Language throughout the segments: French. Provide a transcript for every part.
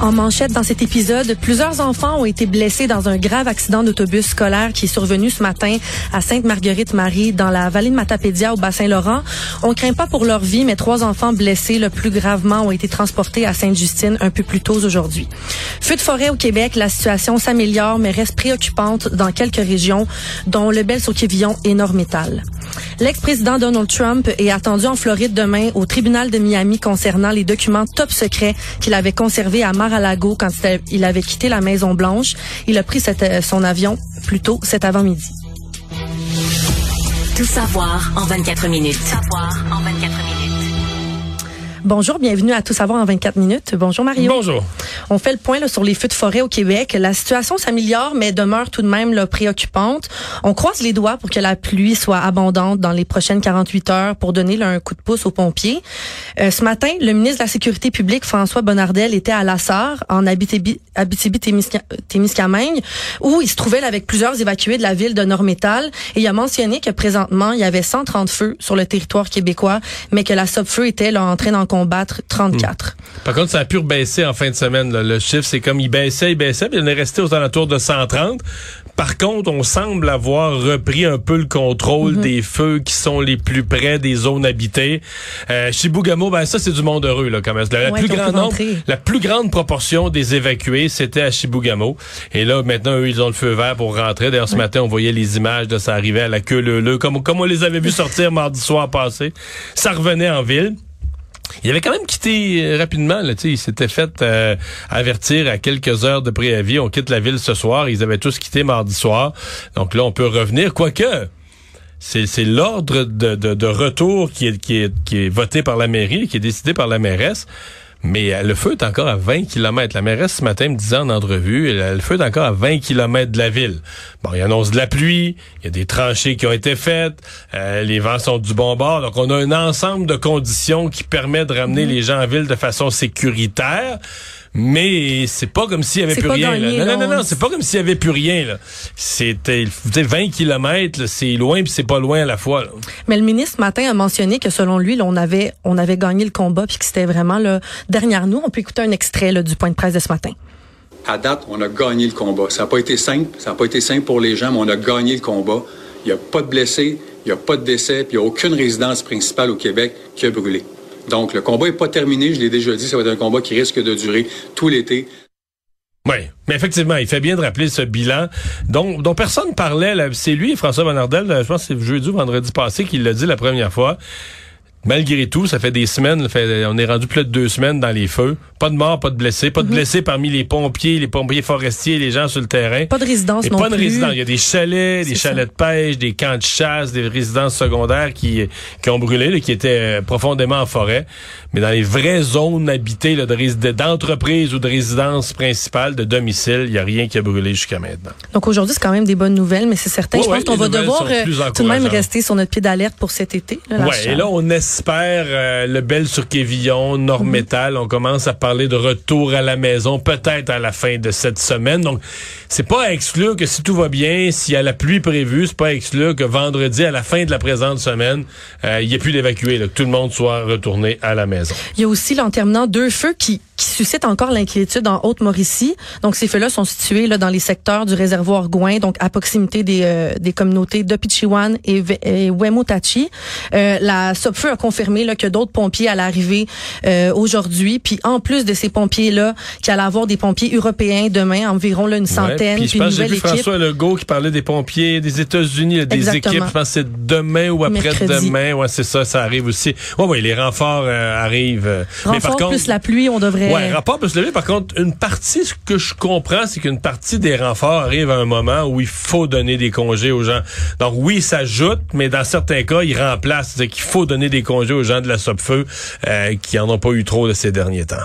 En manchette dans cet épisode, plusieurs enfants ont été blessés dans un grave accident d'autobus scolaire qui est survenu ce matin à Sainte-Marguerite-Marie dans la vallée de Matapédia au Bassin-Laurent. On craint pas pour leur vie, mais trois enfants blessés le plus gravement ont été transportés à Sainte-Justine un peu plus tôt aujourd'hui. Feu de forêt au Québec, la situation s'améliore mais reste préoccupante dans quelques régions, dont le Bel-Sauquevillon et Nord-Métal. L'ex-président Donald Trump est attendu en Floride demain au tribunal de Miami concernant les documents top secrets qu'il avait conservés à Mar-a-Lago quand il avait quitté la Maison Blanche. Il a pris euh, son avion plus tôt cet avant-midi. Tout savoir en 24 minutes. Tout savoir en 24 minutes. Bonjour, bienvenue à Tout savoir en 24 minutes. Bonjour Mario. Bonjour. On fait le point là, sur les feux de forêt au Québec. La situation s'améliore, mais demeure tout de même là, préoccupante. On croise les doigts pour que la pluie soit abondante dans les prochaines 48 heures pour donner là, un coup de pouce aux pompiers. Euh, ce matin, le ministre de la Sécurité publique, François Bonnardel, était à Lassar, en Abitibi-Témiscamingue, où il se trouvait là, avec plusieurs évacués de la ville de Nord-Métal. Et il a mentionné que présentement, il y avait 130 feux sur le territoire québécois, mais que la SOPFEU était là, en train d'en combattre 34. Hmm. Par contre, ça a pu baisser en fin de semaine. Le chiffre, c'est comme il baissait, il baissait, puis il est resté aux alentours de 130. Par contre, on semble avoir repris un peu le contrôle Mhm. des feux qui sont les plus près des zones habitées. Euh, Chibougamau, ben ça c'est du monde heureux là quand même. La, Ouais, plus grande pu nombre, rentrer. la plus grande proportion des évacués, c'était à Chibougamau. Et là maintenant eux ils ont le feu vert pour rentrer. D'ailleurs ce matin on voyait les images de ça arriver à la queue leu comme comme on les avait vus sortir mardi soir passé. Ça revenait en ville. Il avait quand même quitté euh, rapidement. Là, il s'était fait euh, avertir à quelques heures de préavis. On quitte la ville ce soir. Ils avaient tous quitté mardi soir. Donc là, on peut revenir. Quoique, c'est l'ordre de, retour qui est, qui, est, qui est voté par la mairie, qui est décidé par la mairesse. Mais euh, le feu est encore à 20 km. La mairesse ce matin me disait en entrevue, euh, le feu est encore à 20 km de la ville. Bon, il annonce de la pluie, il y a des tranchées qui ont été faites, euh, les vents sont du bon bord. Donc, on a un ensemble de conditions qui permet de ramener les gens en ville de façon sécuritaire. Mais c'est pas comme s'il y avait plus rien. gagné, là. Non, non, non, on- non, c'est pas comme s'il y avait plus rien. là. C'était, vous savez, 20 km, c'est loin puis c'est pas loin à la fois. là. Mais le ministre ce matin a mentionné que selon lui, là, on avait on avait gagné le combat puis que c'était vraiment là, derrière nous. On peut écouter un extrait là, du point de presse de ce matin. À date, on a gagné le combat. Ça n'a pas été simple, ça n'a pas été simple pour les gens, mais on a gagné le combat. Il n'y a pas de blessés, il n'y a pas de décès, puis il n'y a aucune résidence principale au Québec qui a brûlé. Donc, le combat n'est pas terminé, je l'ai déjà dit, ça va être un combat qui risque de durer tout l'été. Oui, mais effectivement, il fait bien de rappeler ce bilan dont, dont personne parlait. C'est lui, François Bonnardel, je pense que c'est jeudi ou vendredi passé qu'il l'a dit la première fois. Malgré tout, ça fait des semaines, fait- on est rendu plus de deux semaines dans les feux. Pas de morts, pas de blessés, pas de blessés parmi les pompiers, les pompiers forestiers, les gens sur le terrain. Pas de résidence Et non pas de plus. résidence. Il y a des chalets, des ça. chalets de pêche, des camps de chasse, des résidences secondaires qui, qui ont brûlé, là, qui étaient euh, profondément en forêt. Mais dans les vraies zones habitées là, de rés- de- d'entreprise ou de résidence principale, de domicile, il n'y a rien qui a brûlé jusqu'à maintenant. Donc aujourd'hui, c'est quand même des bonnes nouvelles, mais c'est certain. Ouais, je pense ouais, qu'on va devoir euh, tout de même rester sur notre pied d'alerte pour cet été. Là, Ouais, et là, on espère euh, le bel sur Quévillon, Nord-Métal. On commence à parler de retour à la maison, peut-être à la fin de cette semaine. Donc, c'est pas à exclure que si tout va bien, s'il y a la pluie prévue, c'est pas à exclure que vendredi, à la fin de la présente semaine, euh, il n'y ait plus d'évacués, que tout le monde soit retourné à la maison. Il y a aussi, là, en terminant, deux feux qui, qui suscitent encore l'inquiétude en Haute-Mauricie. Donc, ces feux-là sont situés là, dans les secteurs du réservoir Gouin, donc à proximité des, euh, des communautés de Pichiwan et, et Wemotachi. Euh, la SOPFEU a confirmé là, que d'autres pompiers allaient arriver euh, aujourd'hui. Puis, en plus de ces pompiers-là, qu'il allait avoir des pompiers européens demain, environ là, une Ouais, centaine, puis puis je pense que j'ai vu équipe. François Legault qui parlait des pompiers des États-Unis, des Exactement. équipes. Je pense que c'est demain ou après-demain. Ouais, c'est ça, ça arrive aussi. Ouais, ouais, les renforts euh, arrivent. euh, mais par contre, plus la pluie, on devrait... Ouais, rapport peut se lever. Par contre, une partie, ce que je comprends, c'est qu'une partie des renforts arrive à un moment où il faut donner des congés aux gens. Donc oui, ça ajoute, mais dans certains cas, il remplace. C'est-à-dire qu'il faut donner des congés aux gens de la SOPFEU euh, qui en ont pas eu trop de ces derniers temps.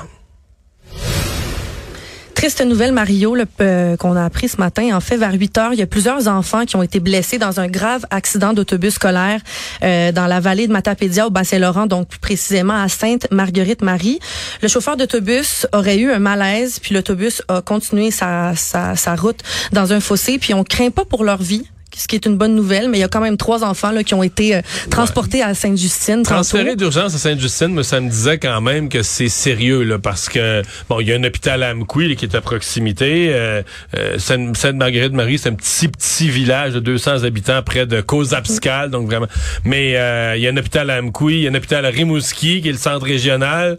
Triste nouvelle, Mario, euh, qu'on a appris ce matin. En fait, vers 8 heures, il y a plusieurs enfants qui ont été blessés dans un grave accident d'autobus scolaire euh, dans la vallée de Matapédia au Bas-Saint-Laurent, donc plus précisément à Sainte-Marguerite-Marie. Le chauffeur d'autobus aurait eu un malaise, puis l'autobus a continué sa, sa, sa route dans un fossé, puis on craint pas pour leur vie ce qui est une bonne nouvelle, mais il y a quand même trois enfants là, qui ont été euh, transportés à Sainte-Justine. Transférés d'urgence à Sainte-Justine, mais ça me disait quand même que c'est sérieux là, parce que bon, il y a un hôpital à Amqui qui est à proximité. Euh, euh, Sainte-Marguerite-Marie, c'est un petit petit village de 200 habitants près de Cozapscal, donc vraiment. Mais il y a un hôpital à Amqui, il y a un hôpital à Rimouski qui est le centre régional.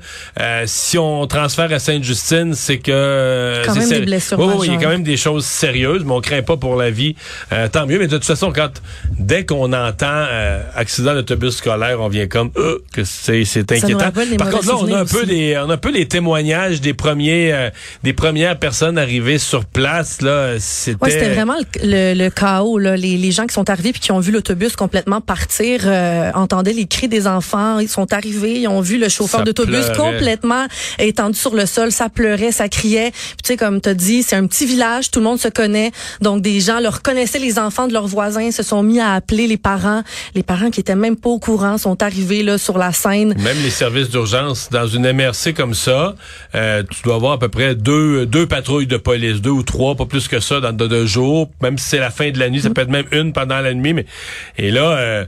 si on transfère à Sainte-Justine, c'est que quand même des blessures. Oui, il y a quand même des choses sérieuses, mais on craint pas pour la vie. tant mieux mais de toute façon, quand dès qu'on entend euh, accident d'autobus scolaire, on vient comme euh, que c'est c'est inquiétant. Par contre, là, on a un peu des on a un peu les témoignages des premiers euh, des premières personnes arrivées sur place là. C'était ouais, c'était vraiment le, le, chaos là. Les, les, gens qui sont arrivés puis qui ont vu l'autobus complètement partir euh, entendaient les cris des enfants. Ils sont arrivés, ils ont vu le chauffeur d'autobus complètement étendu sur le sol. Ça pleurait, ça criait. Puis tu sais comme t'as dit, c'est un petit village, tout le monde se connaît, donc des gens le reconnaissaient les enfants leurs voisins se sont mis à appeler les parents. Les parents qui étaient même pas au courant sont arrivés là sur la scène. Même les services d'urgence dans une MRC comme ça, euh, tu dois avoir à peu près deux deux patrouilles de police, deux ou trois, pas plus que ça dans deux jours. Même si c'est la fin de la nuit, ça mm. peut être même une pendant la nuit. Mais et là, euh,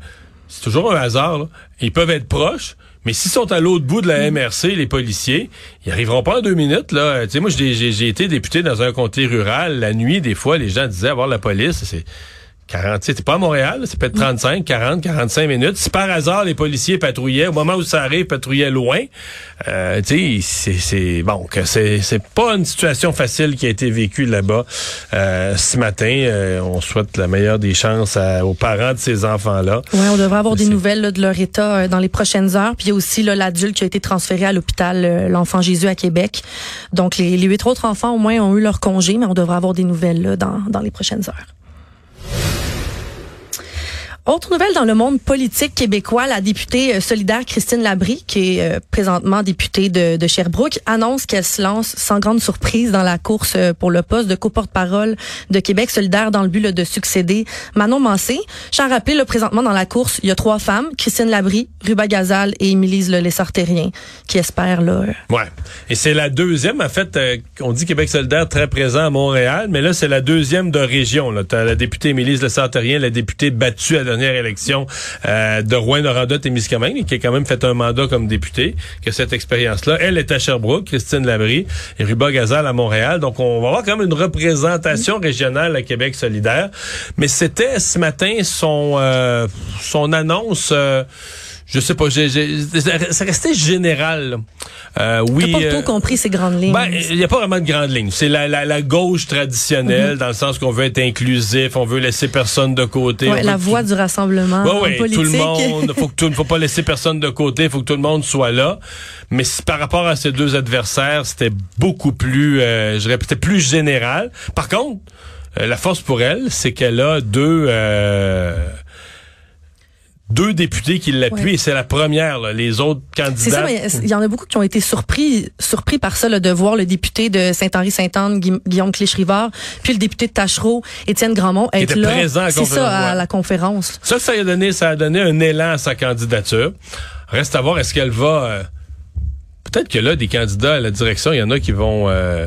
c'est toujours un hasard. Ils peuvent être proches. Mais s'ils sont à l'autre bout de la MRC, les policiers, ils arriveront pas en deux minutes. Là. Tu sais, moi, j'ai été député dans un comté rural. La nuit, des fois, les gens disaient avoir la police. C'est 40, c'est pas à Montréal, c'est peut-être 35, 40, 45 minutes. Si par hasard les policiers patrouillaient, au moment où ça arrive, patrouillaient loin, euh, tu sais, c'est bon que c'est c'est pas une situation facile qui a été vécue là-bas euh, ce matin. Euh, on souhaite la meilleure des chances aux parents de ces enfants-là. Ouais, on devrait avoir des nouvelles de leur état euh, dans les prochaines heures. Puis il y a aussi l'adulte qui a été transféré à l'hôpital euh, l'enfant Jésus à Québec. Donc les, les huit autres enfants au moins ont eu leur congé, mais on devrait avoir des nouvelles là, dans dans les prochaines heures. Autre nouvelle dans le monde politique québécois, la députée euh, solidaire Christine Labrie, qui est euh, présentement députée de, de Sherbrooke, annonce qu'elle se lance sans grande surprise dans la course euh, pour le poste de co-porte-parole de Québec solidaire dans le but de succéder Manon Mancé. Je tiens à là, présentement dans la course, il y a trois femmes, Christine Labrie, Ruba Gazal et Émilise Le Lessartérien, qui espèrent là. Ouais. Et c'est la deuxième, en fait, on dit Québec solidaire très présent à Montréal, mais là c'est la deuxième de région. Là, la députée Émilise Le la députée battue à dernière élection euh, de Rouen-Noranda-Témiscamingue, qui a quand même fait un mandat comme député, qui a cette expérience-là. Elle est à Sherbrooke, Christine Labrie, et Ruba Gazal à Montréal. Donc, on va avoir quand même une représentation régionale à Québec solidaire. Mais c'était ce matin son, euh, son annonce... Euh, je sais pas, j'ai, ça restait général. Euh, oui. T'as pas tout euh, compris ces grandes lignes. Ben, il n'y a pas vraiment de grandes lignes. C'est la, la, la, gauche traditionnelle, mm-hmm. dans le sens qu'on veut être inclusif, on veut laisser personne de côté. Ouais, la voix du rassemblement ouais, ouais, Tout le monde, faut que tout, faut pas laisser personne de côté, faut que tout le monde soit là. Mais par rapport à ces deux adversaires, c'était beaucoup plus, euh, je répétais, plus général. Par contre, euh, la force pour elle, c'est qu'elle a deux deux députés qui l'appuient et c'est la première. Les autres candidats. C'est ça, il y en a beaucoup qui ont été surpris surpris par ça de voir le député de Saint-Henri-Saint-Anne, Guillaume Clich-Rivard, puis le député de Tachereau, Étienne Grandmont, être là. C'est ça à la conférence. Ça, ça a donné, ça a donné un élan à sa candidature. Reste à voir est-ce qu'elle va. Euh, peut-être que là, des candidats à la direction, il y en a qui vont. Euh,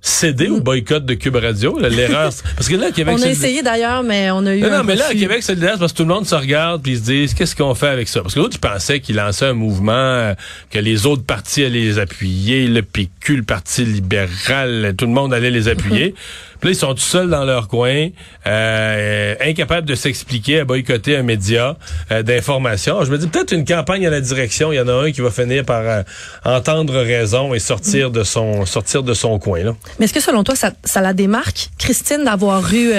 céder au boycott de Cube Radio. L'erreur, parce que là, à Québec, on a essayé d'ailleurs, mais on a eu. Non, non mais là, à Québec solidaire, parce que tout le monde se regarde puis se dit, qu'est-ce qu'on fait avec ça? Parce que l'autre, tu pensais qu'il lançait un mouvement euh, que les autres partis allaient les appuyer, le PQ, le Parti libéral, tout le monde allait les appuyer. Puis là, ils sont tout seuls dans leur coin, euh, incapables de s'expliquer, à boycotter un média euh, d'information. Je me dis peut-être une campagne à la direction. Il y en a un qui va finir par euh, entendre raison et sortir de son sortir de son coin. Là. Mais est-ce que selon toi, ça, ça la démarque, Christine, d'avoir eu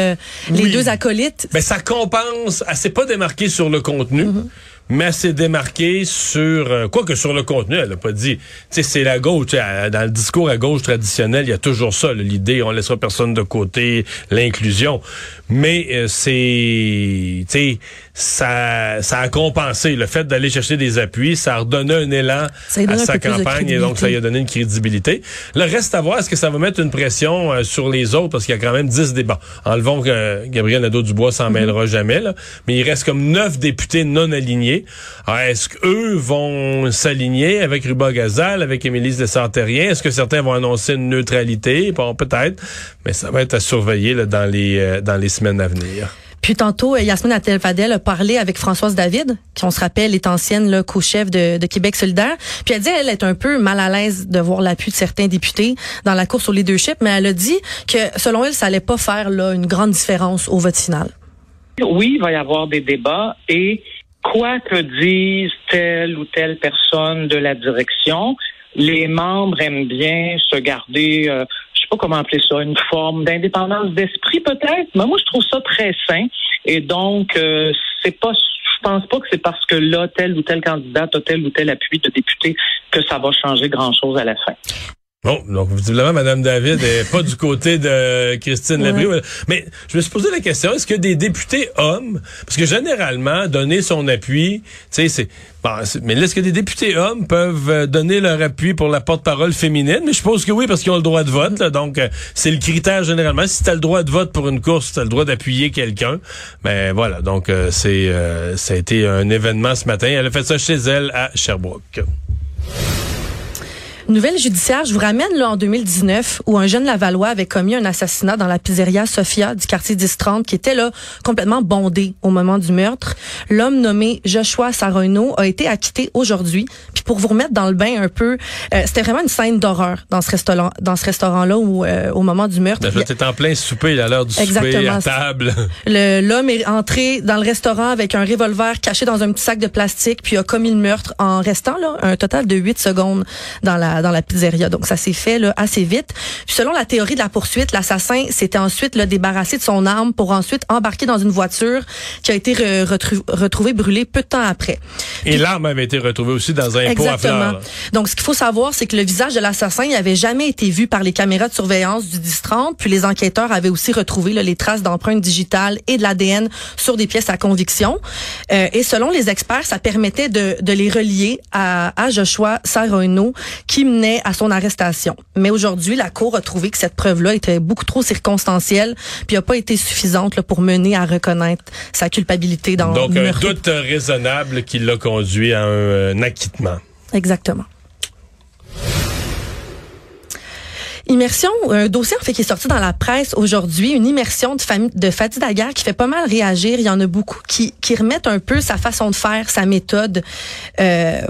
les deux acolytes? Ben, ça compense. Elle s'est pas démarquée sur le contenu. Mm-hmm mais s'est démarquée sur euh, quoi que sur le contenu, elle a pas dit. Tu sais, c'est la gauche. Dans le discours à gauche traditionnel, il y a toujours ça, l'idée on laissera personne de côté, l'inclusion. Mais euh, c'est, tu sais, ça, ça a compensé le fait d'aller chercher des appuis, ça a redonné un élan à sa campagne et donc ça lui a donné une crédibilité. Le reste à voir, est-ce que ça va mettre une pression euh, sur les autres? Parce qu'il y a quand même 10 débats. Enlevons que Gabriel Nadeau-Dubois s'en mm-hmm. mêlera jamais, là, mais il reste comme neuf députés non alignés. est-ce qu'eux vont s'aligner avec Ruba Gazal, avec Émilie de Sartérien? Est-ce que certains vont annoncer une neutralité? Bon, peut-être, mais ça va être à surveiller là, dans, les, euh, dans les semaines à venir. Puis tantôt, euh, Yasmine Attel-Fadel a parlé avec Françoise David, qui on se rappelle est ancienne co-chef de, de, Québec solidaire. Puis elle dit elle est un peu mal à l'aise de voir l'appui de certains députés dans la course au leadership, mais elle a dit que selon elle, ça allait pas faire là, une grande différence au vote final. Oui, il va y avoir des débats et quoi que dise telle ou telle personne de la direction, les membres aiment bien se garder euh, pas comment appeler ça, une forme d'indépendance d'esprit peut-être. Mais moi, je trouve ça très sain. Et donc, euh, c'est pas je pense pas que c'est parce que là, tel ou tel candidat a tel ou tel appui de député que ça va changer grand-chose à la fin. Bon, donc visiblement, Mme David est pas du côté de Christine ouais. Mais je me suis posé la question, est-ce que des députés hommes, parce que généralement, donner son appui, tu sais, c'est... Bon, mais est-ce que des députés hommes peuvent euh, donner leur appui pour la porte-parole féminine? Mais je suppose que oui, parce qu'ils ont le droit de vote. donc, euh, c'est le critère généralement. Si tu as le droit de vote pour une course, tu as le droit d'appuyer quelqu'un. Mais ben, voilà, donc euh, c'est ça a été un événement ce matin. Elle a fait ça chez elle à Sherbrooke. Nouvelle judiciaire, je vous ramène là en 2019 où un jeune Lavallois avait commis un assassinat dans la pizzeria Sophia du quartier 1030 qui était là complètement bondé au moment du meurtre. L'homme nommé Joshua Sarono a été acquitté aujourd'hui. Puis pour vous remettre dans le bain un peu, euh, c'était vraiment une scène d'horreur dans ce restaurant dans ce restaurant là où euh, au moment du meurtre. C'était en plein souper à l'heure du souper à table. L'homme est entré dans le restaurant avec un revolver caché dans un petit sac de plastique puis a commis le meurtre en restant là un total de 8 secondes dans la dans la pizzeria. Donc ça s'est fait là, assez vite. selon la théorie de la poursuite, l'assassin s'était ensuite là, débarrassé de son arme pour ensuite embarquer dans une voiture qui a été retrouvée brûlée peu de temps après. Et l'arme avait été retrouvée aussi dans un pot à fleurs. Donc ce qu'il faut savoir, c'est que le visage de l'assassin n'avait jamais été vu par les caméras de surveillance du 10-30. Puis les enquêteurs avaient aussi retrouvé là, les traces d'empreintes digitales et de l'ADN sur des pièces à conviction. Euh, et selon les experts, ça permettait de, de les relier à, à Joshua Sarono, qui à son arrestation. Mais aujourd'hui, la Cour a trouvé que cette preuve-là était beaucoup trop circonstancielle, puis n'a pas été suffisante pour mener à reconnaître sa culpabilité dans Donc, un doute raisonnable qui l'a conduit à un, acquittement. Exactement. Immersion, un dossier en fait qui est sorti dans la presse aujourd'hui, une immersion de, famille, de Fatih Daguerre qui fait pas mal réagir. Il y en a beaucoup qui, qui remettent un peu sa façon de faire, sa méthode euh,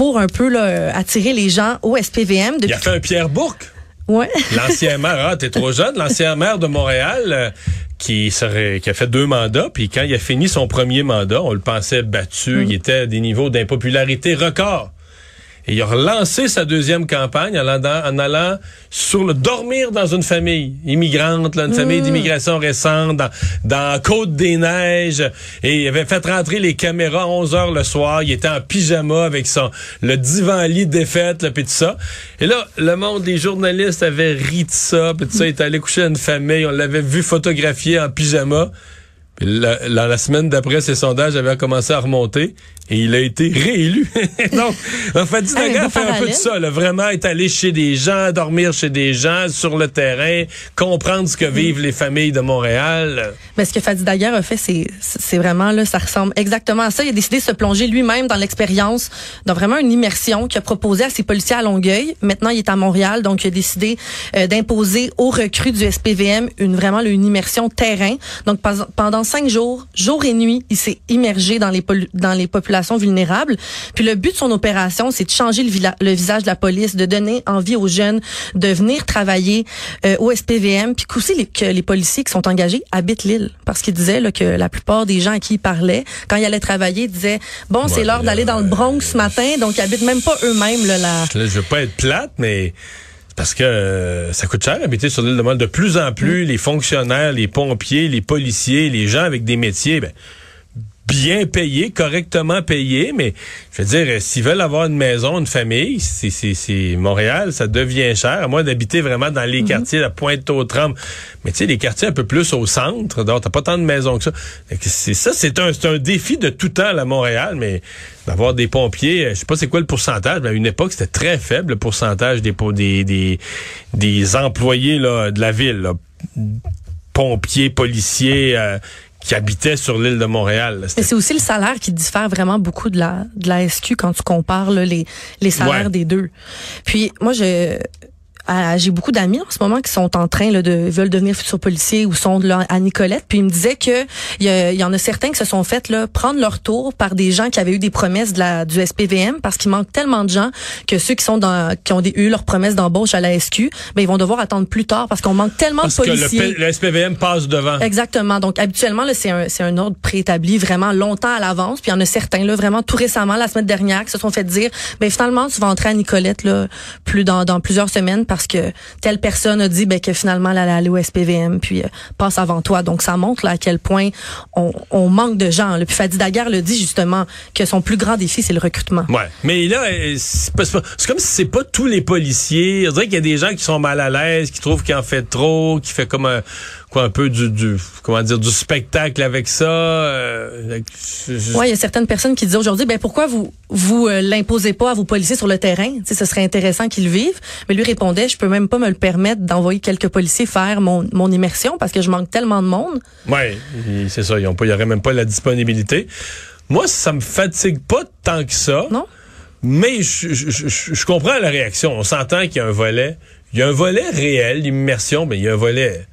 pour un peu là, attirer les gens au SPVM. Depuis... Il a fait un Pierre Bourque. Ouais. L'ancien maire, ah, t'es trop jeune, l'ancien maire de Montréal euh, qui serait qui a fait deux mandats, puis quand il a fini son premier mandat, on le pensait battu, mm. il était à des niveaux d'impopularité record. Et il a relancé sa deuxième campagne en allant, en allant sur le dormir dans une famille immigrante, là, une famille mmh. d'immigration récente, dans, dans Côte-des-Neiges. Et il avait fait rentrer les caméras à 11 heures le soir. Il était en pyjama avec son le divan-lit défaite, là, puis tout ça. Et là, le monde, les journalistes avaient ri de ça, puis tout ça. Il était allé coucher à une famille. On l'avait vu photographier en pyjama. La, la, semaine d'après, ces sondages avaient commencé à remonter et il a été réélu. Donc, en fait, Dinaga fait un peu de ça, là, vraiment être allé chez des gens, dormir chez des gens, sur le terrain, comprendre ce que mm. vivent les familles de Montréal. Mais ce que Fadi Daguerre a fait, c'est, vraiment là, ça ressemble exactement à ça. Il a décidé de se plonger lui-même dans l'expérience, dans vraiment une immersion qu'il a proposé à ses policiers à Longueuil. Maintenant, il est à Montréal, donc il a décidé euh, d'imposer aux recrues du SPVM une vraiment une immersion terrain. Donc pendant cinq jours, jour et nuit, il s'est immergé dans les dans les populations vulnérables. Puis le but de son opération, c'est de changer le, le, visage de la police, de donner envie aux jeunes de venir travailler euh, au SPVM, puis aussi les, que les policiers qui sont engagés habitent l'île, parce qu'il disait là, que la plupart des gens à qui il parlait, quand il allait travailler, disaient bon, c'est l'heure d'aller dans le Bronx ce matin, donc ils habitent même pas eux-mêmes là. La... Je, je veux pas être plate, mais parce que euh, ça coûte cher habiter sur l'île de Montréal. De plus en plus, mm. les fonctionnaires, les pompiers, les policiers, les gens avec des métiers, ben, bien payés, correctement payés, mais je veux dire, s'ils veulent avoir une maison, une famille, c'est, c'est, c'est Montréal, ça devient cher, à moins d'habiter vraiment dans les quartiers, la Pointe-aux-Trembles. Mais tu sais, les quartiers un peu plus au centre, donc t'as pas tant de maisons que ça. C'est ça, c'est un, c'est un défi de tout temps à Montréal, mais d'avoir des pompiers, je sais pas c'est quoi le pourcentage, mais à une époque, c'était très faible le pourcentage des, des, des, des employés là, de la ville. Là. Pompiers, policiers, euh, qui habitaient sur l'île de Montréal. Mais c'est aussi le salaire qui diffère vraiment beaucoup de la de la SQ quand tu compares là, les les salaires Ouais. des deux. Puis moi je j'ai beaucoup d'amis en ce moment qui sont en train là, de veulent devenir futurs policiers ou sont là, à Nicolette puis ils me disaient que il y, y en a certains qui se sont fait là prendre leur tour par des gens qui avaient eu des promesses de la du SPVM parce qu'il manque tellement de gens que ceux qui sont dans qui ont des, eu leurs promesses d'embauche à la SQ ben ils vont devoir attendre plus tard parce qu'on manque tellement Parce de que le, policiers. Le SPVM passe devant. Exactement. Donc habituellement c'est un c'est un ordre préétabli vraiment longtemps à l'avance. Puis il y en a certains là vraiment tout récemment la semaine dernière qui se sont fait dire ben finalement tu vas entrer à Nicolette là plus dans dans plusieurs semaines parce que telle personne a dit ben que finalement elle allait aller au SPVM puis euh, passe avant toi. Donc ça montre là à quel point on, on manque de gens. Là. Puis Fadi Daguerre le dit justement que son plus grand défi c'est le recrutement. Ouais, mais là, euh, c'est comme si c'est pas tous les policiers. On dirait qu'il y a des gens qui sont mal à l'aise, qui trouvent qu'il en fait trop, qui fait comme un, quoi, un peu du, du comment dire, du spectacle avec ça. euh, je- Ouais, il y a certaines personnes qui disent aujourd'hui, ben pourquoi vous vous euh, l'imposez pas à vos policiers sur le terrain? Tu sais, ce serait intéressant qu'ils le vivent. Mais lui répondait, je peux même pas me le permettre d'envoyer quelques policiers faire mon, mon immersion parce que je manque tellement de monde. Ouais, et c'est ça. Ils ont pas, il y aurait même pas la disponibilité. Moi, ça me fatigue pas tant que ça. Non Mais je, je, je- je comprends la réaction. On s'entend qu'il y a un volet. Il y a un volet réel, l'immersion, mais il y a un volet.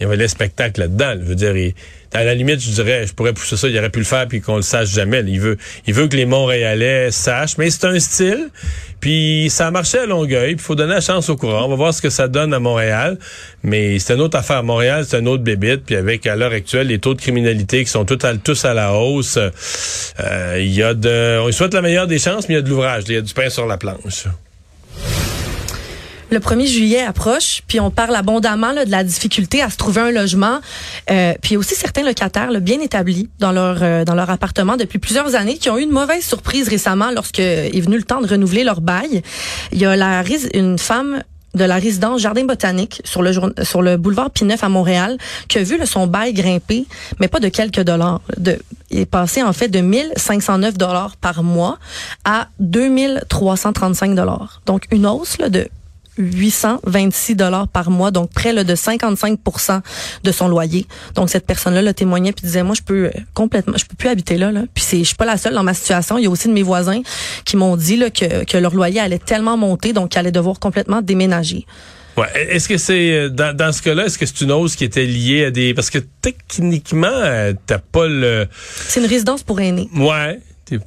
Il y a un volet spectacle là-dedans. là. Je veux dire, il- à la limite, je dirais, je pourrais pousser ça, il aurait pu le faire puis qu'on le sache jamais. Il veut, il veut que les Montréalais sachent, mais c'est un style. Puis ça a marché à Longueuil. Il faut donner la chance au courant. On va voir ce que ça donne à Montréal. Mais c'est une autre affaire. À Montréal, c'est un autre bébite. Puis avec, à l'heure actuelle, les taux de criminalité qui sont tous à la hausse, euh, il y a de, on lui souhaite la meilleure des chances, mais il y a de l'ouvrage. Il y a du pain sur la planche. Le 1er juillet approche, puis on parle abondamment de la difficulté à se trouver un logement. Euh, puis aussi certains locataires bien établis dans leur euh, dans leur appartement depuis plusieurs années qui ont eu une mauvaise surprise récemment lorsque est venu le temps de renouveler leur bail. Il y a la une femme de la résidence Jardin Botanique sur le sur le boulevard Pineuf à Montréal qui a vu son bail grimper mais pas de quelques dollars de il est passé en fait de 1509 dollars par mois à 2335 dollars. Donc une hausse là, de 826 dollars par mois, donc près là, de 55% de son loyer. Donc cette personne-là le témoignait puis disait moi je peux euh, complètement je peux plus habiter là là. Puis c'est je suis pas la seule dans ma situation, il y a aussi de mes voisins qui m'ont dit là, que que leur loyer allait tellement monter donc qu'ils allaient devoir complètement déménager. Ouais. Est-ce que c'est euh, dans, dans ce cas-là, est-ce que c'est une hausse qui était liée à des parce que techniquement euh, t'as pas le C'est une résidence pour aînés. ouais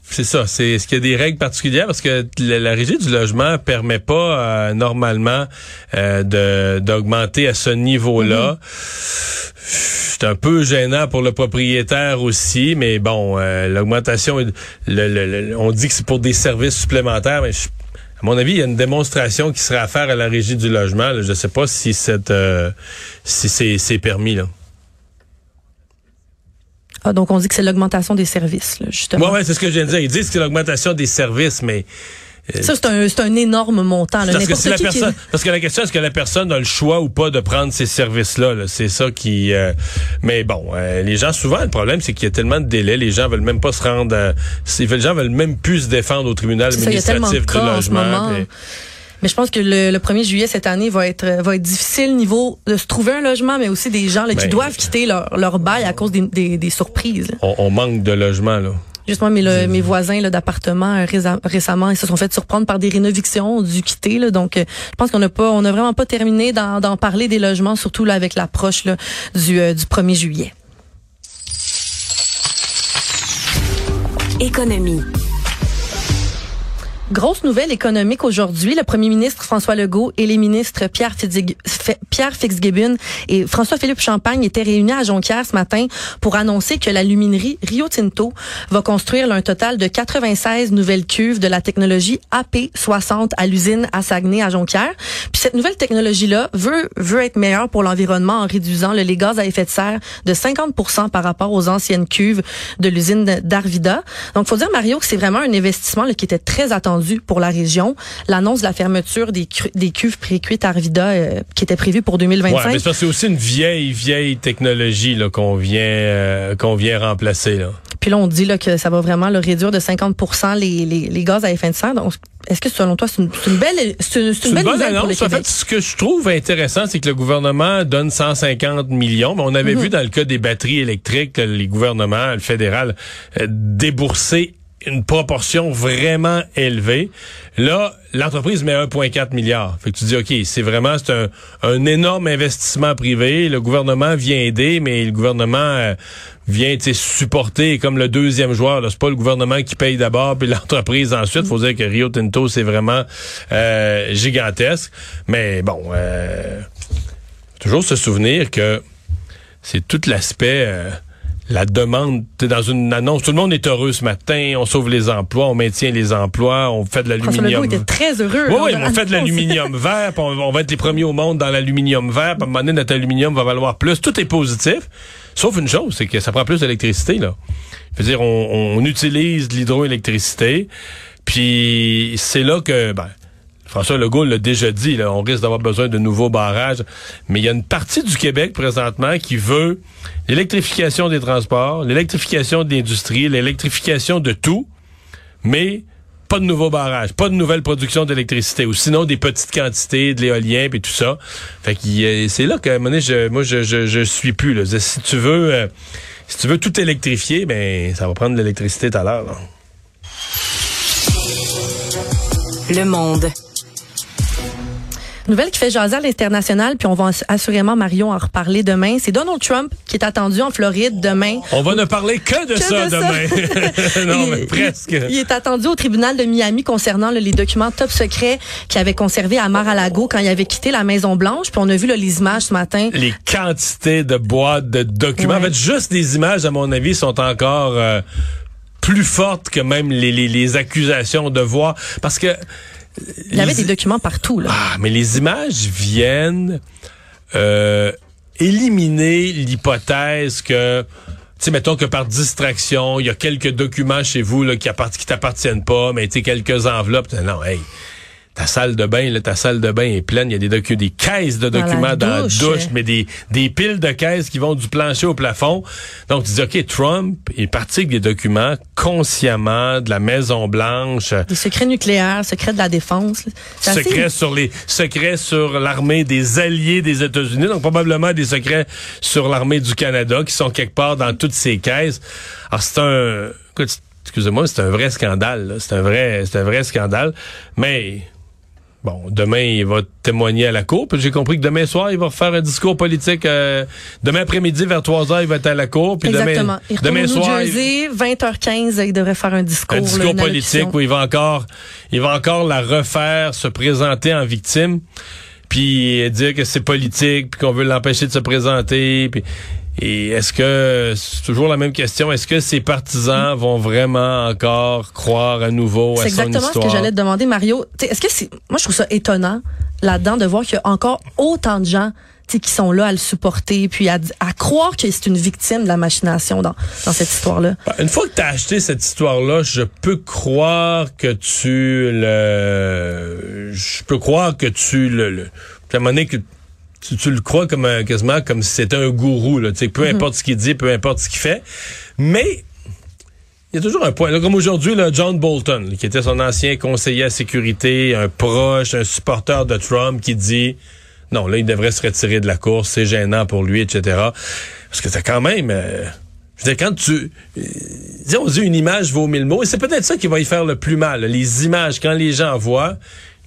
c'est ça. C'est est-ce qu'il y a des règles particulières? Parce que la, la régie du logement permet pas euh, normalement euh, de d'augmenter à ce niveau-là. C'est un peu gênant pour le propriétaire aussi, mais bon, euh, l'augmentation, le, le- le- on dit que c'est pour des services supplémentaires, mais je- à mon avis, il y a une démonstration qui serait à faire à la régie du logement. là. Je ne sais pas si cette euh, si c'est c'est permis là. Ah, donc on dit que c'est l'augmentation des services là, justement. Ouais, ouais, c'est ce que je viens de dire. Ils disent que c'est l'augmentation des services, mais Ça c'est un c'est un énorme montant là. parce que si la qui- personne, parce que la question est-ce que la personne a le choix ou pas de prendre ces services-là. là? C'est ça qui. euh, mais bon, euh, les gens souvent le problème c'est qu'il y a tellement de délais, les gens veulent même pas se rendre. euh, c'est- les gens veulent même plus se défendre au tribunal C'est ça, il y a tellement de administratif du logement. Mais je pense que le, le 1er juillet cette année va être va être difficile niveau de se trouver un logement, mais aussi des gens là, qui Ben, doivent quitter leur, leur bail à cause des, des, des surprises. on, on manque de logement là. Justement, mes, le- mes voisins d'appartements euh, récemment, ils se sont fait surprendre par des rénovictions, ont dû quitter. Là, donc, euh, je pense qu'on n'a pas, on n'a vraiment pas terminé d'en parler des logements, surtout là avec l'approche du, euh, du 1er juillet. Économie. Grosse nouvelle économique aujourd'hui. Le premier ministre François Legault et les ministres Pierre, Fitzg Pierre et François-Philippe Champagne étaient réunis à Jonquière ce matin pour annoncer que l'aluminerie Rio Tinto va construire un total de 96 nouvelles cuves de la technologie AP60 à l'usine à Saguenay à Jonquière. Puis cette nouvelle technologie-là veut, veut être meilleure pour l'environnement en réduisant le, gaz à effet de serre de 50 par rapport aux anciennes cuves de l'usine d'Arvida. Donc, faut dire, Mario, que c'est vraiment un investissement qui était très attendu pour la région. L'annonce de la fermeture des, des cuves précuites Arvida euh, qui était prévue pour 2025. Ouais, mais c'est aussi une vieille, vieille technologie qu'on vient, euh, qu'on vient remplacer. Là. Puis là, on dit là, que ça va vraiment le réduire de 50 les, les, les gaz à effet de serre. Donc, est-ce que selon toi, c'est une, une, belle, c'est une, une, belle nouvelle annonce. pour En fait, ce que je trouve intéressant, c'est que le gouvernement donne 150 millions. Mais on avait mm-hmm. vu dans le cas des batteries électriques, les gouvernements, le fédéral, euh, débourser une proportion vraiment élevée. Là, l'entreprise met 1,4 milliard. Fait que tu dis, OK, c'est vraiment c'est un, un, énorme investissement privé. Le gouvernement vient aider, mais le gouvernement euh, vient supporter comme le deuxième joueur. C'est pas le gouvernement qui paye d'abord, puis l'entreprise ensuite. faut dire que Rio Tinto, c'est vraiment euh, gigantesque. Mais bon, euh, toujours se souvenir que c'est tout l'aspect... La demande, dans une annonce, tout le monde est heureux ce matin, on sauve les emplois, on maintient les emplois, on fait de l'aluminium. était très heureux. Oui, on fait de l'aluminium vert, on, va être les premiers au monde dans l'aluminium vert, puis à un moment donné, notre aluminium va valoir plus. Tout est positif, sauf une chose, c'est que ça prend plus d'électricité, là. Je veux dire, on, on utilise l'hydroélectricité, puis c'est là que, ben, François Legault l'a déjà dit, là, on risque d'avoir besoin de nouveaux barrages. Mais il y a une partie du Québec présentement qui veut l'électrification des transports, l'électrification de l'industrie, l'électrification de tout, mais pas de nouveaux barrages, pas de nouvelle production d'électricité, ou sinon des petites quantités de l'éolien et tout ça. Fait que c'est là que un moment donné, moi je, je, suis plus. Si tu veux euh, si tu veux tout électrifier, ben ça va prendre de l'électricité tout à l'heure. Le monde. Nouvelle qui fait jaser à l'international, puis on va assurément, Marion, en reparler demain. C'est Donald Trump qui est attendu en Floride demain. On va ne parler que de ça demain. non, mais presque. Il est attendu au tribunal de Miami concernant les documents top secrets qu'il avait conservés à Mar-a-Lago quand il avait quitté la Maison-Blanche. Puis on a vu les images ce matin. Les quantités de boîtes de documents. En fait, juste des images, à mon avis, sont encore... Euh, plus fortes que même les, les, les accusations de voir. Parce que il y avait des documents partout. Là. Ah, mais les images viennent euh, éliminer l'hypothèse que, tu sais, mettons que par distraction, il y a quelques documents chez vous là, qui, qui t'appartiennent pas, mais tu sais, quelques enveloppes. Non, hey, ta salle de bain, là, ta salle de bain est pleine. Il y a des, docu des caisses de documents dans la douche, mais des, des piles de caisses qui vont du plancher au plafond. Donc, tu dis, OK, Trump est parti avec des documents consciemment de la Maison Blanche. Des secrets nucléaires, secrets de la défense. Secrets sur les, secrets sur l'armée des alliés des États-Unis. Donc, probablement des secrets sur l'armée du Canada qui sont quelque part dans toutes ces caisses. Alors, c'est un, excusez-moi, c'est un vrai scandale. C'est un vrai, c'est un vrai scandale. Mais Bon, demain, il va témoigner à la cour. Puis j'ai compris que demain soir, il va faire un discours politique. Euh, demain après-midi, vers 3 h il va être à la cour. Puis Exactement. Demain, il demain soir, Jersey, 20h15, il devrait faire un discours. Un discours politique où il va encore, il va encore la refaire, se présenter en victime, puis dire que c'est politique, puis qu'on veut l'empêcher de se présenter. Puis et est-ce que, c'est toujours la même question, est-ce que ces partisans vont vraiment encore croire à nouveau à son histoire? C'est exactement ce que j'allais te demander, Mario. Est-ce que c'est, moi je trouve ça étonnant là-dedans de voir qu'il y a encore autant de gens qui sont là à le supporter, puis à, à croire que c'est une victime de la machination dans, dans cette histoire-là. Ben, une fois que tu as acheté cette histoire-là, je peux croire que tu le... Je peux croire que tu le... le à un moment donné, que tu, le crois comme un, quasiment comme si c'était un gourou, là, peu mhm. importe ce qu'il dit, peu importe ce qu'il fait. Mais il y a toujours un point. Là, comme aujourd'hui, John Bolton, qui était son ancien conseiller à sécurité, un proche, un supporter de Trump, qui dit non, là, il devrait se retirer de la course, c'est gênant pour lui, etc. Parce que c'est quand même. Euh, je veux dire, quand tu. Euh, on dit une image vaut mille mots, et c'est peut-être ça qui va y faire le plus mal. Les images, quand les gens voient,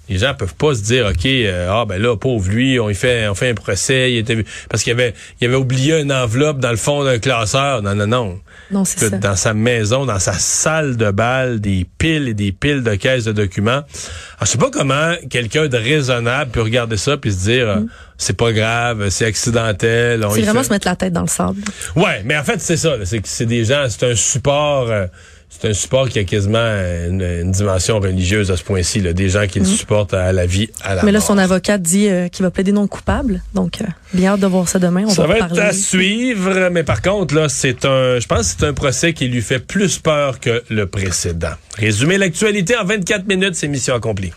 Les gens peuvent pas se dire, OK, euh, ah ben là, pauvre lui, on lui fait, on fait un procès, il était, parce qu'il avait, il avait oublié une enveloppe dans le fond d'un classeur. Non, non, non. Non, c'est ça. Dans sa maison, dans sa salle de bal, des piles et des piles de caisses de documents. Alors, je sais pas comment quelqu'un de raisonnable peut regarder ça puis se dire, euh, c'est pas grave, c'est accidentel. on C'est y vraiment fait- se mettre la tête dans le sable. Ouais, mais en fait, c'est ça. C'est que c'est des gens, c'est un support. euh, c'est un support qui a quasiment une, une dimension religieuse à ce point-ci. Des gens qui le supportent à la vie, à la Mais là, mort. son avocat dit euh, qu'il va plaider non coupable. Donc, euh, bien hâte de voir ça demain. On Ça va être à suivre, mais par contre, là, c'est un, je pense que c'est un procès qui lui fait plus peur que le précédent. Résumer l'actualité en 24 minutes, c'est mission accomplie.